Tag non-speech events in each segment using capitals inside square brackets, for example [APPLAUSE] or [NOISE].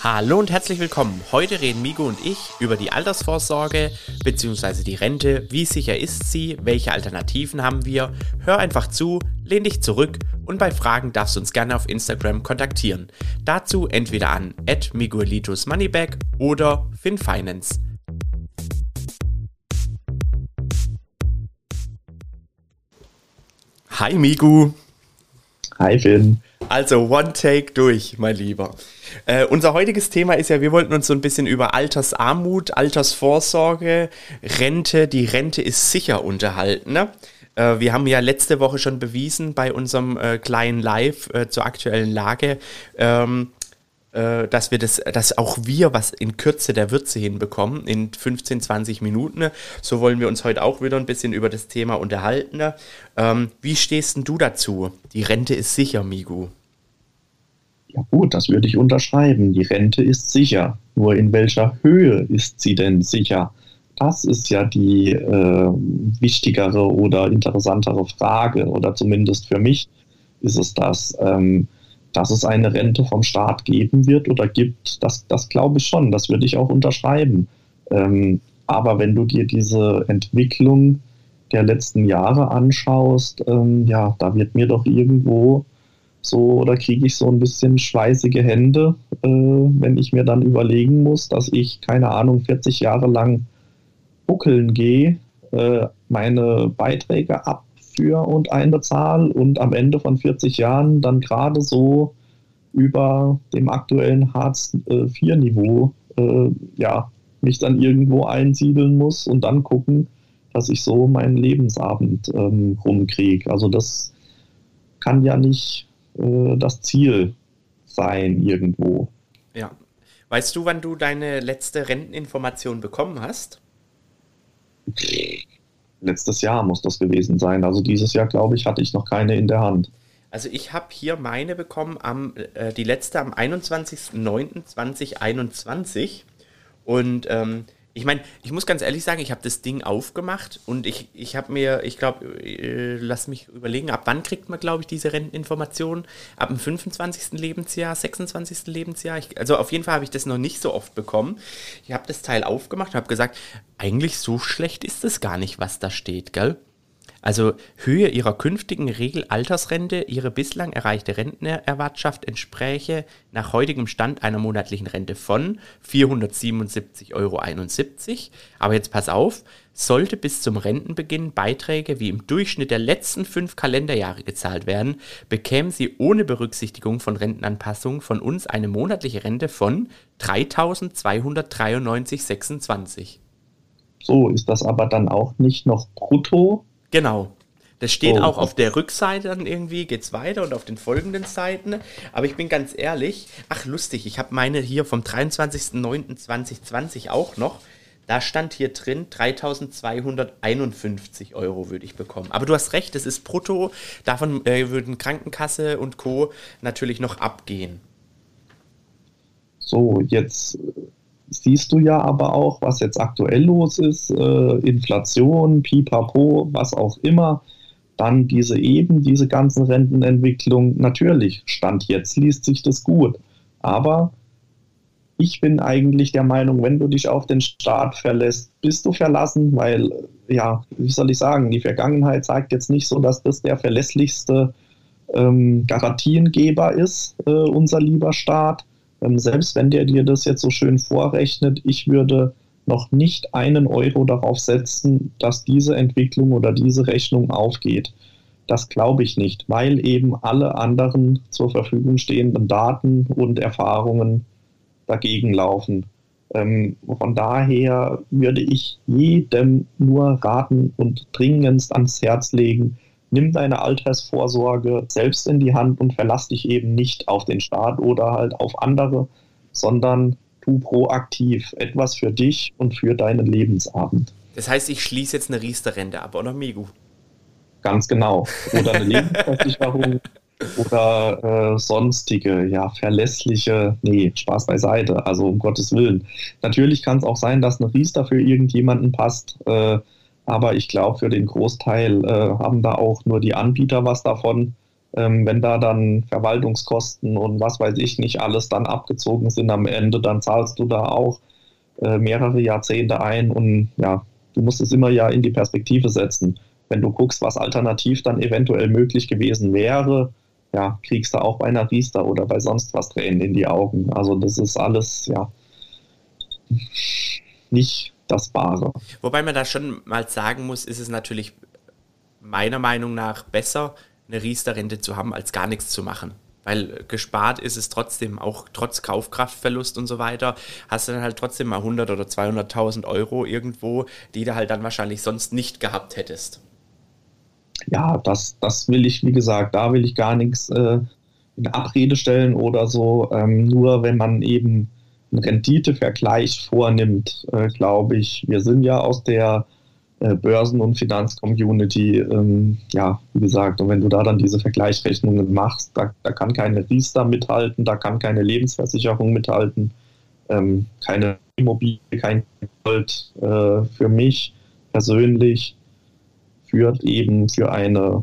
Hallo und herzlich willkommen. Heute reden Migo und ich über die Altersvorsorge bzw. die Rente. Wie sicher ist sie? Welche Alternativen haben wir? Hör einfach zu, lehn dich zurück und bei Fragen darfst du uns gerne auf Instagram kontaktieren. Dazu entweder an Miguelitos Moneybag oder FinFinance. Hi Migu. Hi Finn. Also One Take durch, mein Lieber. Äh, unser heutiges Thema ist ja, wir wollten uns so ein bisschen über Altersarmut, Altersvorsorge, Rente, die Rente ist sicher unterhalten. Ne? Äh, wir haben ja letzte Woche schon bewiesen bei unserem äh, kleinen Live äh, zur aktuellen Lage, ähm, äh, dass wir das, dass auch wir was in Kürze der Würze hinbekommen, in 15, 20 Minuten. So wollen wir uns heute auch wieder ein bisschen über das Thema unterhalten. Ähm, wie stehst denn du dazu? Die Rente ist sicher, Migu. Ja gut, das würde ich unterschreiben. Die Rente ist sicher. Nur in welcher Höhe ist sie denn sicher? Das ist ja die äh, wichtigere oder interessantere Frage. Oder zumindest für mich ist es das. Ähm, dass es eine Rente vom Staat geben wird oder gibt, das, das glaube ich schon. Das würde ich auch unterschreiben. Ähm, aber wenn du dir diese Entwicklung der letzten Jahre anschaust, ähm, ja, da wird mir doch irgendwo so oder kriege ich so ein bisschen schweißige Hände, äh, wenn ich mir dann überlegen muss, dass ich, keine Ahnung, 40 Jahre lang buckeln gehe, äh, meine Beiträge abführe und einbezahle und am Ende von 40 Jahren dann gerade so über dem aktuellen Hartz-IV-Niveau äh, ja, mich dann irgendwo einsiedeln muss und dann gucken, dass ich so meinen Lebensabend ähm, rumkriege. Also das kann ja nicht äh, das Ziel sein irgendwo. Ja. Weißt du, wann du deine letzte Renteninformation bekommen hast? Letztes Jahr muss das gewesen sein. Also dieses Jahr, glaube ich, hatte ich noch keine in der Hand. Also ich habe hier meine bekommen, am, äh, die letzte am 21.09.2021. Und ähm, ich meine, ich muss ganz ehrlich sagen, ich habe das Ding aufgemacht und ich, ich habe mir, ich glaube, äh, lass mich überlegen, ab wann kriegt man, glaube ich, diese Renteninformationen? Ab dem 25. Lebensjahr, 26. Lebensjahr? Ich, also auf jeden Fall habe ich das noch nicht so oft bekommen. Ich habe das Teil aufgemacht und habe gesagt, eigentlich so schlecht ist es gar nicht, was da steht, gell? Also Höhe ihrer künftigen Regelaltersrente, ihre bislang erreichte Rentenerwartschaft entspräche nach heutigem Stand einer monatlichen Rente von 477,71 Euro. Aber jetzt pass auf, sollte bis zum Rentenbeginn Beiträge wie im Durchschnitt der letzten fünf Kalenderjahre gezahlt werden, bekämen sie ohne Berücksichtigung von Rentenanpassungen von uns eine monatliche Rente von 3.293,26. So, ist das aber dann auch nicht noch brutto Genau. Das steht oh, auch auf der Rückseite dann irgendwie, geht's weiter und auf den folgenden Seiten. Aber ich bin ganz ehrlich, ach lustig, ich habe meine hier vom 23.09.2020 auch noch. Da stand hier drin 3251 Euro würde ich bekommen. Aber du hast recht, es ist brutto. Davon äh, würden Krankenkasse und Co. natürlich noch abgehen. So, jetzt siehst du ja aber auch, was jetzt aktuell los ist, äh, Inflation, Pipapo, was auch immer, dann diese eben, diese ganzen Rentenentwicklungen, natürlich, Stand jetzt liest sich das gut, aber ich bin eigentlich der Meinung, wenn du dich auf den Staat verlässt, bist du verlassen, weil, ja, wie soll ich sagen, die Vergangenheit zeigt jetzt nicht so, dass das der verlässlichste ähm, Garantiengeber ist, äh, unser lieber Staat. Ähm, selbst wenn der dir das jetzt so schön vorrechnet, ich würde noch nicht einen Euro darauf setzen, dass diese Entwicklung oder diese Rechnung aufgeht. Das glaube ich nicht, weil eben alle anderen zur Verfügung stehenden Daten und Erfahrungen dagegen laufen. Ähm, von daher würde ich jedem nur raten und dringendst ans Herz legen, nimm deine Altersvorsorge selbst in die Hand und verlass dich eben nicht auf den Staat oder halt auf andere, sondern tu proaktiv etwas für dich und für deinen Lebensabend. Das heißt, ich schließe jetzt eine Riester-Rente ab, oder Migu? Ganz genau. Oder eine [LAUGHS] Lebensversicherung oder äh, sonstige, ja, verlässliche, nee, Spaß beiseite, also um Gottes Willen. Natürlich kann es auch sein, dass eine Riester für irgendjemanden passt, äh, aber ich glaube, für den Großteil äh, haben da auch nur die Anbieter was davon. ähm, wenn da dann Verwaltungskosten und was weiß ich nicht alles dann abgezogen sind am Ende, dann zahlst du da auch äh, mehrere Jahrzehnte ein und ja, du musst es immer ja in die Perspektive setzen. Wenn du guckst, was alternativ dann eventuell möglich gewesen wäre, ja, kriegst du auch bei einer Riester oder bei sonst was Tränen in die Augen. Also das ist alles, ja, nicht das Wahre. Wobei man da schon mal sagen muss, ist es natürlich meiner Meinung nach besser, eine Riester-Rente zu haben, als gar nichts zu machen. Weil gespart ist es trotzdem, auch trotz Kaufkraftverlust und so weiter, hast du dann halt trotzdem mal 100 oder 200.000 Euro irgendwo, die du halt dann wahrscheinlich sonst nicht gehabt hättest. Ja, das, das will ich, wie gesagt, da will ich gar nichts äh, in Abrede stellen oder so. Ähm, nur wenn man eben einen Renditevergleich vornimmt, äh, glaube ich, wir sind ja aus der äh, Börsen- und Finanzcommunity, ähm, ja, wie gesagt, und wenn du da dann diese Vergleichsrechnungen machst, da, da kann keine Riester mithalten, da kann keine Lebensversicherung mithalten, ähm, keine Immobilie, kein Gold äh, für mich persönlich führt eben für eine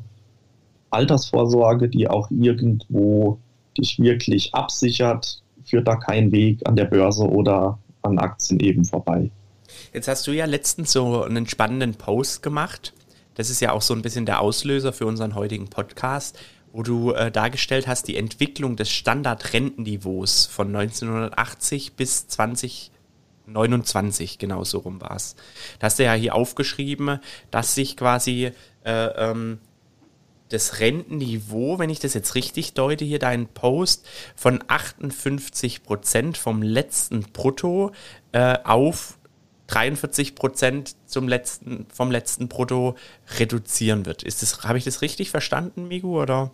Altersvorsorge, die auch irgendwo dich wirklich absichert, führt da kein Weg an der Börse oder an Aktien eben vorbei. Jetzt hast du ja letztens so einen spannenden Post gemacht. Das ist ja auch so ein bisschen der Auslöser für unseren heutigen Podcast, wo du äh, dargestellt hast, die Entwicklung des Standardrentenniveaus von 1980 bis 2029, genau so rum war es. Da hast du ja hier aufgeschrieben, dass sich quasi äh, ähm, das Rentenniveau, wenn ich das jetzt richtig deute, hier deinen Post, von 58 Prozent vom letzten Brutto äh, auf 43 Prozent zum letzten, vom letzten Brutto reduzieren wird. Das, habe ich das richtig verstanden, Migu, oder?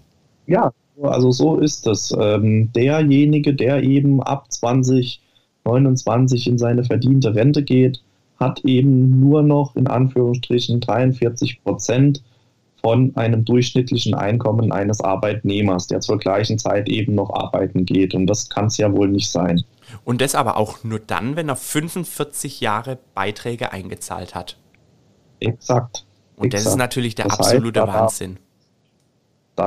Ja, also so ist es. Ähm, derjenige, der eben ab 2029 in seine verdiente Rente geht, hat eben nur noch in Anführungsstrichen 43 Prozent von einem durchschnittlichen Einkommen eines Arbeitnehmers, der zur gleichen Zeit eben noch arbeiten geht. Und das kann es ja wohl nicht sein. Und das aber auch nur dann, wenn er 45 Jahre Beiträge eingezahlt hat. Exakt. Und exakt. das ist natürlich der das absolute heißt, Wahnsinn.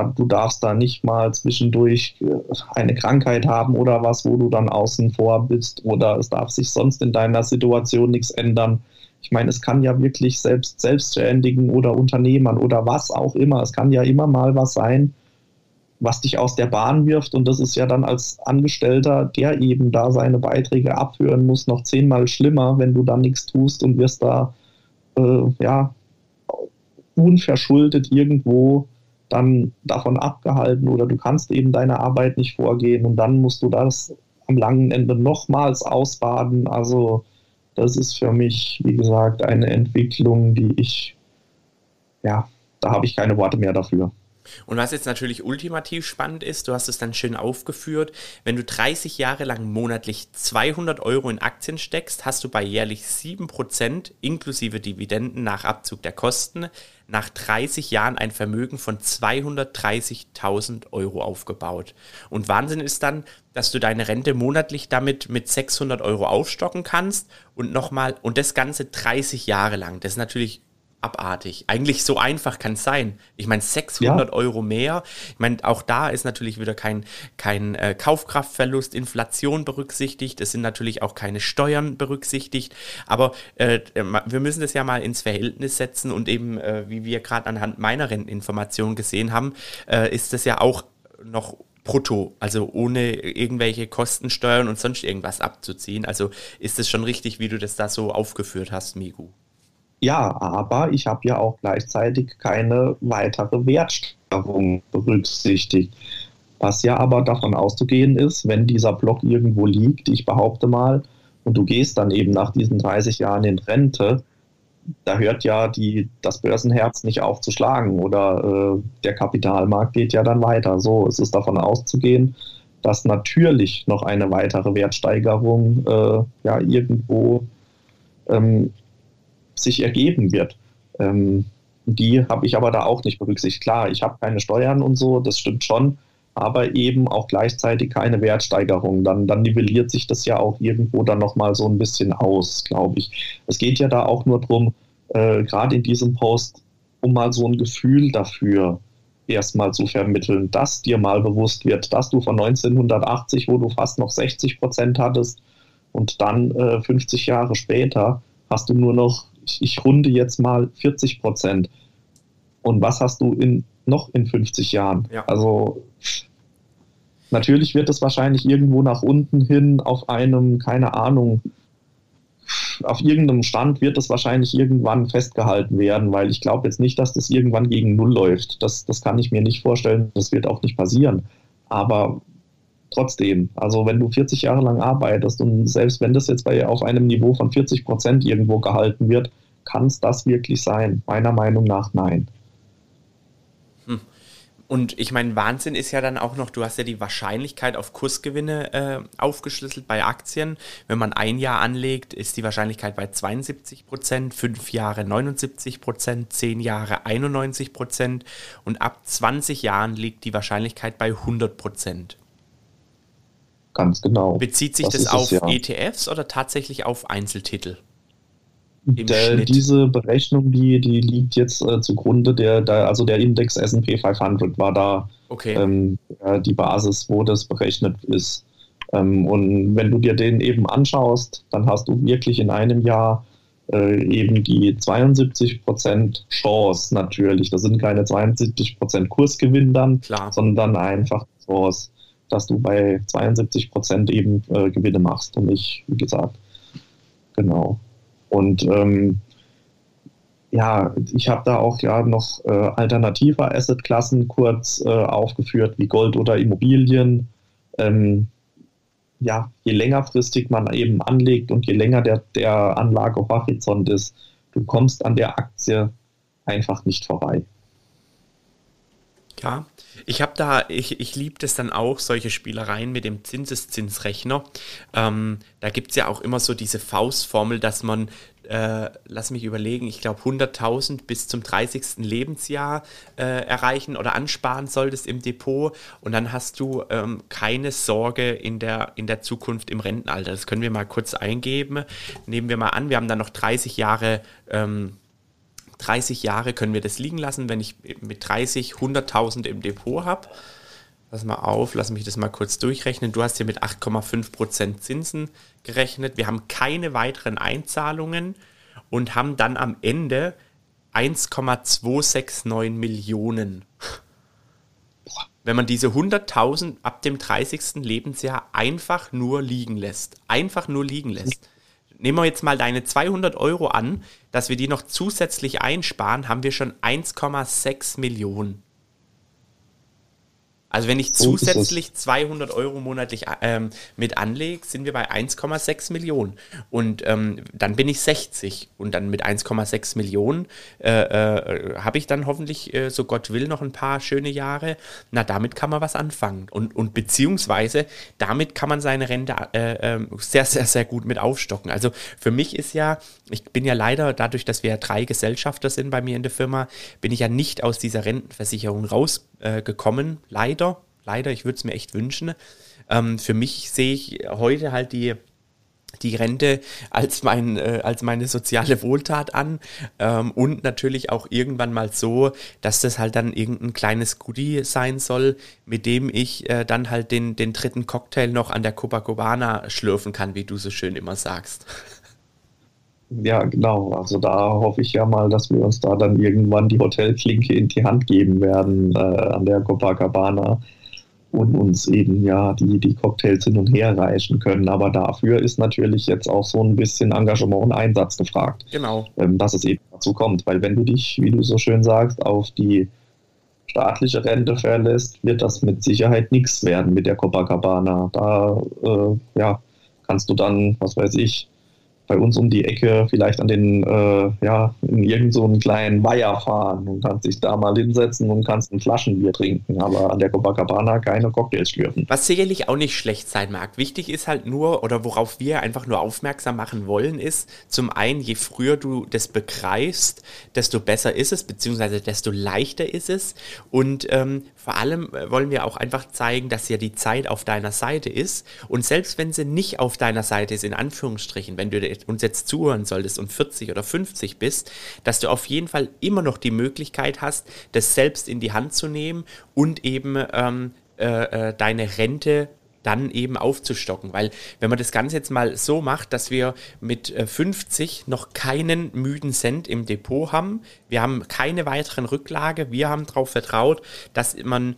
Du darfst da nicht mal zwischendurch äh, eine Krankheit haben oder was, wo du dann außen vor bist oder es darf sich sonst in deiner Situation nichts ändern. Ich meine, es kann ja wirklich selbst Selbstständigen oder Unternehmern oder was auch immer, es kann ja immer mal was sein, was dich aus der Bahn wirft. Und das ist ja dann als Angestellter, der eben da seine Beiträge abführen muss, noch zehnmal schlimmer, wenn du dann nichts tust und wirst da äh, ja unverschuldet irgendwo dann davon abgehalten oder du kannst eben deine Arbeit nicht vorgehen und dann musst du das am langen Ende nochmals ausbaden. Also das ist für mich, wie gesagt, eine Entwicklung, die ich, ja, da habe ich keine Worte mehr dafür. Und was jetzt natürlich ultimativ spannend ist, du hast es dann schön aufgeführt, wenn du 30 Jahre lang monatlich 200 Euro in Aktien steckst, hast du bei jährlich 7% inklusive Dividenden nach Abzug der Kosten nach 30 Jahren ein Vermögen von 230.000 Euro aufgebaut. Und Wahnsinn ist dann, dass du deine Rente monatlich damit mit 600 Euro aufstocken kannst und nochmal, und das Ganze 30 Jahre lang. Das ist natürlich abartig. Eigentlich so einfach kann es sein. Ich meine, 600 ja. Euro mehr. Ich meine, auch da ist natürlich wieder kein, kein äh, Kaufkraftverlust, Inflation berücksichtigt. Es sind natürlich auch keine Steuern berücksichtigt. Aber äh, wir müssen das ja mal ins Verhältnis setzen und eben, äh, wie wir gerade anhand meiner Renteninformation gesehen haben, äh, ist das ja auch noch brutto, also ohne irgendwelche Kostensteuern und sonst irgendwas abzuziehen. Also ist es schon richtig, wie du das da so aufgeführt hast, Migu. Ja, aber ich habe ja auch gleichzeitig keine weitere Wertsteigerung berücksichtigt. Was ja aber davon auszugehen ist, wenn dieser Block irgendwo liegt, ich behaupte mal, und du gehst dann eben nach diesen 30 Jahren in Rente, da hört ja die, das Börsenherz nicht auf zu schlagen oder äh, der Kapitalmarkt geht ja dann weiter. So, es ist davon auszugehen, dass natürlich noch eine weitere Wertsteigerung äh, ja irgendwo ähm, sich ergeben wird. Ähm, die habe ich aber da auch nicht berücksichtigt. Klar, ich habe keine Steuern und so, das stimmt schon, aber eben auch gleichzeitig keine Wertsteigerung. Dann, dann nivelliert sich das ja auch irgendwo dann nochmal so ein bisschen aus, glaube ich. Es geht ja da auch nur darum, äh, gerade in diesem Post, um mal so ein Gefühl dafür erstmal zu vermitteln, dass dir mal bewusst wird, dass du von 1980, wo du fast noch 60 Prozent hattest, und dann äh, 50 Jahre später hast du nur noch, ich, ich runde jetzt mal 40 Prozent. Und was hast du in, noch in 50 Jahren? Ja. Also natürlich wird es wahrscheinlich irgendwo nach unten hin auf einem, keine Ahnung, auf irgendeinem Stand wird es wahrscheinlich irgendwann festgehalten werden, weil ich glaube jetzt nicht, dass das irgendwann gegen Null läuft. Das, das kann ich mir nicht vorstellen. Das wird auch nicht passieren. Aber trotzdem, also wenn du 40 Jahre lang arbeitest und selbst wenn das jetzt bei, auf einem Niveau von 40 Prozent irgendwo gehalten wird, kann es das wirklich sein? Meiner Meinung nach nein. Und ich meine, Wahnsinn ist ja dann auch noch, du hast ja die Wahrscheinlichkeit auf Kursgewinne äh, aufgeschlüsselt bei Aktien. Wenn man ein Jahr anlegt, ist die Wahrscheinlichkeit bei 72 Prozent, fünf Jahre 79 Prozent, zehn Jahre 91 Prozent und ab 20 Jahren liegt die Wahrscheinlichkeit bei 100 Prozent. Ganz genau. Bezieht sich das, das auf es, ja. ETFs oder tatsächlich auf Einzeltitel? Der, diese Berechnung, die, die liegt jetzt äh, zugrunde der, der, also der Index S&P 500 war da okay. ähm, die Basis, wo das berechnet ist. Ähm, und wenn du dir den eben anschaust, dann hast du wirklich in einem Jahr äh, eben die 72% Chance natürlich. Das sind keine 72% Kursgewinn dann, Klar. sondern einfach Chance, dass du bei 72% eben äh, Gewinne machst und nicht, wie gesagt, genau. Und ähm, ja, ich habe da auch ja noch äh, alternative Assetklassen kurz äh, aufgeführt, wie Gold oder Immobilien. Ähm, ja, je längerfristig man eben anlegt und je länger der, der Anlagehorizont ist, du kommst an der Aktie einfach nicht vorbei. Ja, ich habe da, ich, ich liebe das dann auch, solche Spielereien mit dem Zinseszinsrechner. Ähm, da gibt es ja auch immer so diese Faustformel, dass man, äh, lass mich überlegen, ich glaube 100.000 bis zum 30. Lebensjahr äh, erreichen oder ansparen solltest im Depot und dann hast du ähm, keine Sorge in der, in der Zukunft im Rentenalter. Das können wir mal kurz eingeben. Nehmen wir mal an, wir haben dann noch 30 Jahre ähm, 30 Jahre können wir das liegen lassen, wenn ich mit 30 100.000 im Depot habe. Pass mal auf, lass mich das mal kurz durchrechnen. Du hast hier mit 8,5% Zinsen gerechnet. Wir haben keine weiteren Einzahlungen und haben dann am Ende 1,269 Millionen. Wenn man diese 100.000 ab dem 30. Lebensjahr einfach nur liegen lässt. Einfach nur liegen lässt nehmen wir jetzt mal deine 200 Euro an, dass wir die noch zusätzlich einsparen, haben wir schon 1,6 Millionen. Also wenn ich zusätzlich 200 Euro monatlich ähm, mit anlege, sind wir bei 1,6 Millionen. Und ähm, dann bin ich 60. Und dann mit 1,6 Millionen äh, äh, habe ich dann hoffentlich, äh, so Gott will, noch ein paar schöne Jahre. Na, damit kann man was anfangen. Und, und beziehungsweise damit kann man seine Rente äh, ähm, sehr, sehr, sehr gut mit aufstocken. Also für mich ist ja, ich bin ja leider, dadurch, dass wir ja drei Gesellschafter sind bei mir in der Firma, bin ich ja nicht aus dieser Rentenversicherung rausgekommen, leider leider. Ich würde es mir echt wünschen. Ähm, für mich sehe ich heute halt die die Rente als, mein, äh, als meine soziale Wohltat an ähm, und natürlich auch irgendwann mal so, dass das halt dann irgendein kleines Goodie sein soll, mit dem ich äh, dann halt den, den dritten Cocktail noch an der Copacabana schlürfen kann, wie du so schön immer sagst. Ja, genau. Also da hoffe ich ja mal, dass wir uns da dann irgendwann die Hotelklinke in die Hand geben werden äh, an der Copacabana und uns eben ja die, die Cocktails hin und her reichen können. Aber dafür ist natürlich jetzt auch so ein bisschen Engagement und Einsatz gefragt. Genau. Ähm, dass es eben dazu kommt. Weil wenn du dich, wie du so schön sagst, auf die staatliche Rente verlässt, wird das mit Sicherheit nichts werden mit der Copacabana. Da äh, ja, kannst du dann, was weiß ich, bei uns um die Ecke vielleicht an den, äh, ja, in irgendeinen so kleinen Weiher fahren und kannst dich da mal hinsetzen und kannst ein Flaschenbier trinken, aber an der Copacabana keine Cocktails schlürfen. Was sicherlich auch nicht schlecht sein mag. Wichtig ist halt nur, oder worauf wir einfach nur aufmerksam machen wollen, ist zum einen, je früher du das begreifst, desto besser ist es, beziehungsweise desto leichter ist es und ähm, vor allem äh, wollen wir auch einfach zeigen, dass ja die Zeit auf deiner Seite ist und selbst wenn sie nicht auf deiner Seite ist, in Anführungsstrichen, wenn du uns jetzt zuhören solltest und 40 oder 50 bist, dass du auf jeden Fall immer noch die Möglichkeit hast, das selbst in die Hand zu nehmen und eben ähm, äh, äh deine Rente dann eben aufzustocken. Weil wenn man das Ganze jetzt mal so macht, dass wir mit 50 äh, noch keinen müden Cent im Depot haben, wir haben keine weiteren Rücklage, wir haben darauf vertraut, dass man,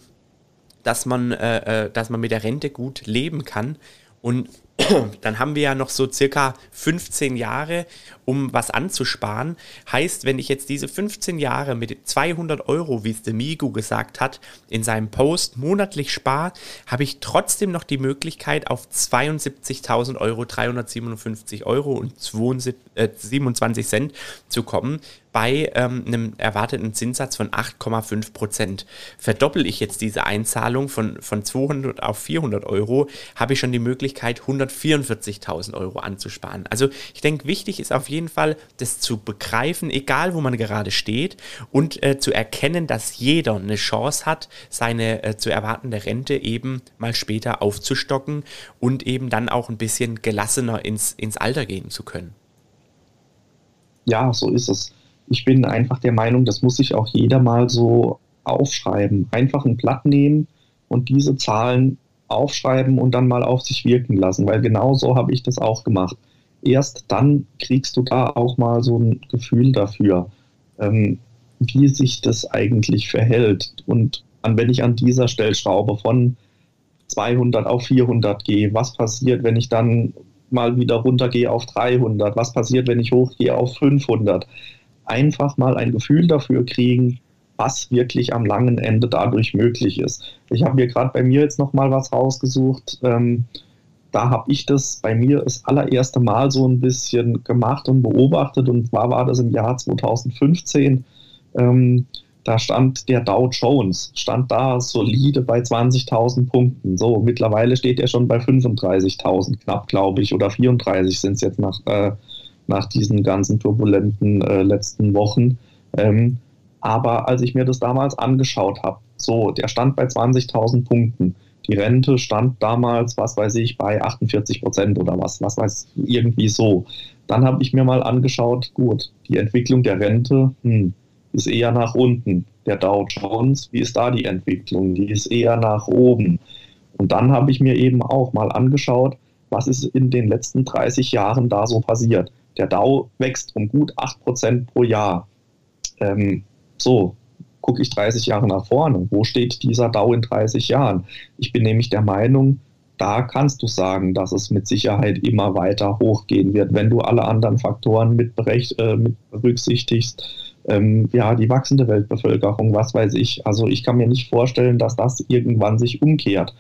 dass man, äh, äh dass man mit der Rente gut leben kann. Und [CLEARS THROAT] dann haben wir ja noch so circa 15 Jahre, um was anzusparen. Heißt, wenn ich jetzt diese 15 Jahre mit 200 Euro, wie es der Migu gesagt hat, in seinem Post monatlich spare, habe ich trotzdem noch die Möglichkeit, auf 72.000 Euro, 357 Euro und 27 äh, Cent zu kommen bei ähm, einem erwarteten Zinssatz von 8,5 Prozent. Verdoppel ich jetzt diese Einzahlung von, von 200 auf 400 Euro, habe ich schon die Möglichkeit, 144.000 Euro anzusparen. Also ich denke, wichtig ist auf jeden Fall, das zu begreifen, egal wo man gerade steht und äh, zu erkennen, dass jeder eine Chance hat, seine äh, zu erwartende Rente eben mal später aufzustocken und eben dann auch ein bisschen gelassener ins, ins Alter gehen zu können. Ja, so ist es ich bin einfach der Meinung, das muss sich auch jeder mal so aufschreiben. Einfach ein Blatt nehmen und diese Zahlen aufschreiben und dann mal auf sich wirken lassen, weil genau so habe ich das auch gemacht. Erst dann kriegst du da auch mal so ein Gefühl dafür, ähm, wie sich das eigentlich verhält. Und an, wenn ich an dieser Stellschraube von 200 auf 400 gehe, was passiert, wenn ich dann mal wieder runtergehe auf 300? Was passiert, wenn ich hochgehe auf 500? Einfach mal ein Gefühl dafür kriegen, was wirklich am langen Ende dadurch möglich ist. Ich habe mir gerade bei mir jetzt noch mal was rausgesucht. Ähm, da habe ich das bei mir das allererste Mal so ein bisschen gemacht und beobachtet. Und zwar war das im Jahr 2015. Ähm, da stand der Dow Jones, stand da solide bei 20.000 Punkten. So, mittlerweile steht er schon bei 35.000 knapp, glaube ich, oder 34 sind es jetzt nach, äh, nach diesen ganzen turbulenten äh, letzten Wochen. Ähm, aber als ich mir das damals angeschaut habe, so, der stand bei 20.000 Punkten. Die Rente stand damals, was weiß ich, bei 48 Prozent oder was, was weiß irgendwie so. Dann habe ich mir mal angeschaut, gut, die Entwicklung der Rente hm, ist eher nach unten. Der Dow Jones, wie ist da die Entwicklung? Die ist eher nach oben. Und dann habe ich mir eben auch mal angeschaut, was ist in den letzten 30 Jahren da so passiert. Der Dow wächst um gut 8% pro Jahr. Ähm, so, gucke ich 30 Jahre nach vorne. Wo steht dieser Dow in 30 Jahren? Ich bin nämlich der Meinung, da kannst du sagen, dass es mit Sicherheit immer weiter hochgehen wird, wenn du alle anderen Faktoren mit, äh, mit berücksichtigst. Ähm, ja, die wachsende Weltbevölkerung, was weiß ich. Also ich kann mir nicht vorstellen, dass das irgendwann sich umkehrt.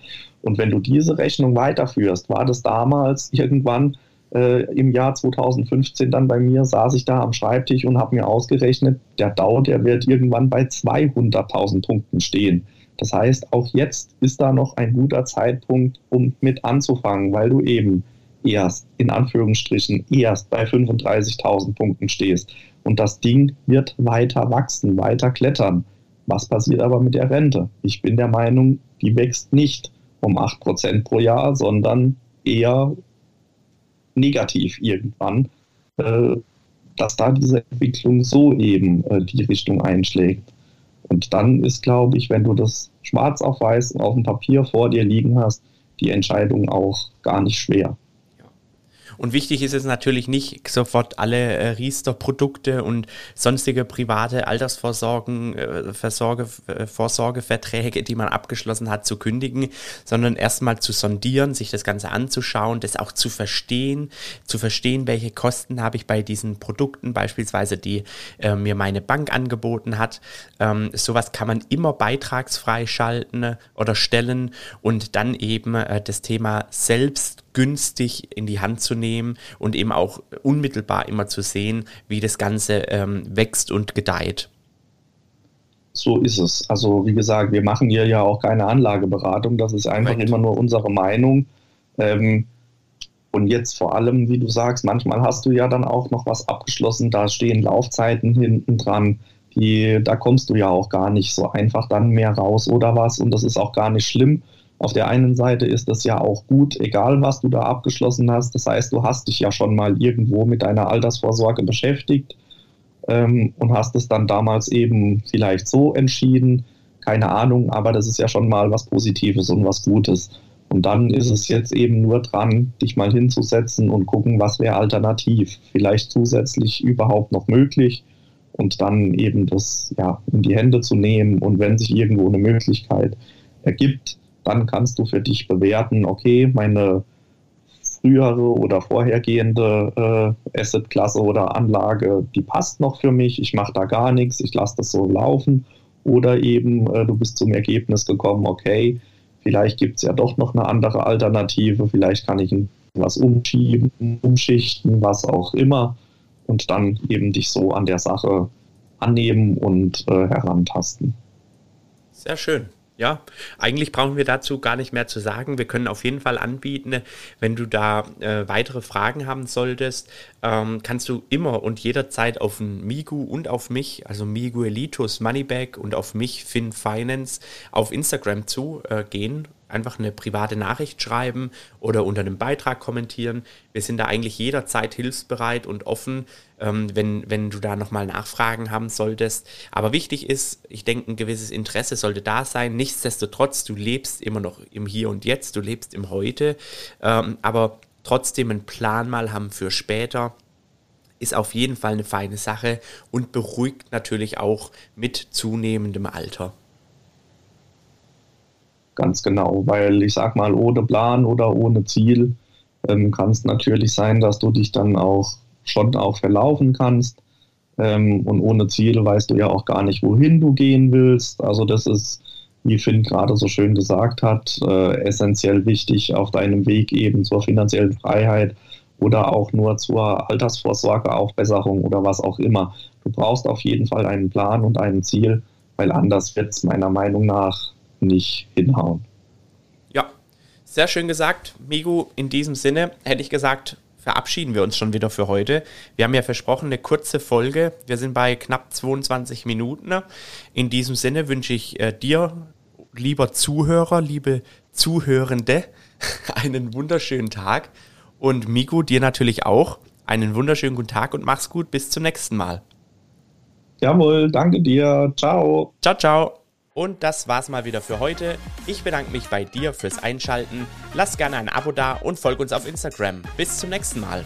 Und wenn du diese Rechnung weiterführst, war das damals irgendwann äh, im Jahr 2015 dann bei mir, saß ich da am Schreibtisch und habe mir ausgerechnet, der Dow, der wird irgendwann bei 200.000 Punkten stehen. Das heißt, auch jetzt ist da noch ein guter Zeitpunkt, um mit anzufangen, weil du eben erst, in Anführungsstrichen, erst bei 35.000 Punkten stehst. Und das Ding wird weiter wachsen, weiter klettern. Was passiert aber mit der Rente? Ich bin der Meinung, die wächst nicht um 8% pro Jahr, sondern eher negativ irgendwann, äh, dass da diese Entwicklung so eben äh, die Richtung einschlägt. Und dann ist, glaube ich, wenn du das schwarz auf weiß auf dem Papier vor dir liegen hast, die Entscheidung auch gar nicht schwer. Und wichtig ist es natürlich nicht sofort alle äh, Riester-Produkte und sonstige private Altersvorsorgen, äh, Versorge, äh, Vorsorgeverträge, die man abgeschlossen hat, zu kündigen, sondern erstmal zu sondieren, sich das Ganze anzuschauen, das auch zu verstehen, zu verstehen, welche Kosten habe ich bei diesen Produkten, beispielsweise die äh, mir meine Bank angeboten hat. Ähm, sowas kann man immer beitragsfrei schalten oder stellen und dann eben äh, das Thema selbst günstig in die Hand zu nehmen und eben auch unmittelbar immer zu sehen, wie das Ganze ähm, wächst und gedeiht. So ist es. Also wie gesagt, wir machen hier ja auch keine Anlageberatung. Das ist einfach Correct. immer nur unsere Meinung. Ähm, und jetzt vor allem, wie du sagst, manchmal hast du ja dann auch noch was abgeschlossen. Da stehen Laufzeiten hinten dran. Die, da kommst du ja auch gar nicht so einfach dann mehr raus oder was. Und das ist auch gar nicht schlimm. Auf der einen Seite ist es ja auch gut, egal was du da abgeschlossen hast. Das heißt, du hast dich ja schon mal irgendwo mit deiner Altersvorsorge beschäftigt ähm, und hast es dann damals eben vielleicht so entschieden. Keine Ahnung, aber das ist ja schon mal was Positives und was Gutes. Und dann ist es jetzt eben nur dran, dich mal hinzusetzen und gucken, was wäre alternativ. Vielleicht zusätzlich überhaupt noch möglich und dann eben das ja, in die Hände zu nehmen. Und wenn sich irgendwo eine Möglichkeit ergibt, dann kannst du für dich bewerten, okay, meine frühere oder vorhergehende äh, Assetklasse oder Anlage, die passt noch für mich, ich mache da gar nichts, ich lasse das so laufen. Oder eben äh, du bist zum Ergebnis gekommen, okay, vielleicht gibt es ja doch noch eine andere Alternative, vielleicht kann ich was umschieben, umschichten, was auch immer. Und dann eben dich so an der Sache annehmen und äh, herantasten. Sehr schön. Ja, eigentlich brauchen wir dazu gar nicht mehr zu sagen. Wir können auf jeden Fall anbieten, wenn du da äh, weitere Fragen haben solltest, ähm, kannst du immer und jederzeit auf Migu und auf mich, also Migu Elitus Moneybag und auf mich Fin Finance auf Instagram zugehen äh, einfach eine private Nachricht schreiben oder unter einem Beitrag kommentieren. Wir sind da eigentlich jederzeit hilfsbereit und offen, ähm, wenn, wenn du da nochmal Nachfragen haben solltest. Aber wichtig ist, ich denke, ein gewisses Interesse sollte da sein. Nichtsdestotrotz, du lebst immer noch im Hier und Jetzt, du lebst im Heute, ähm, aber trotzdem einen Plan mal haben für später ist auf jeden Fall eine feine Sache und beruhigt natürlich auch mit zunehmendem Alter. Ganz genau, weil ich sag mal, ohne Plan oder ohne Ziel ähm, kann es natürlich sein, dass du dich dann auch schon auch verlaufen kannst. Ähm, und ohne Ziel weißt du ja auch gar nicht, wohin du gehen willst. Also das ist, wie Finn gerade so schön gesagt hat, äh, essentiell wichtig auf deinem Weg eben zur finanziellen Freiheit oder auch nur zur Altersvorsorgeaufbesserung oder was auch immer. Du brauchst auf jeden Fall einen Plan und ein Ziel, weil anders wird es meiner Meinung nach nicht hinhauen. Ja, sehr schön gesagt. Migu, in diesem Sinne hätte ich gesagt, verabschieden wir uns schon wieder für heute. Wir haben ja versprochen, eine kurze Folge. Wir sind bei knapp 22 Minuten. In diesem Sinne wünsche ich äh, dir, lieber Zuhörer, liebe Zuhörende, [LAUGHS] einen wunderschönen Tag. Und Migu, dir natürlich auch einen wunderschönen guten Tag und mach's gut. Bis zum nächsten Mal. Jawohl, danke dir. Ciao. Ciao, ciao. Und das war's mal wieder für heute. Ich bedanke mich bei dir fürs Einschalten. Lass gerne ein Abo da und folg uns auf Instagram. Bis zum nächsten Mal.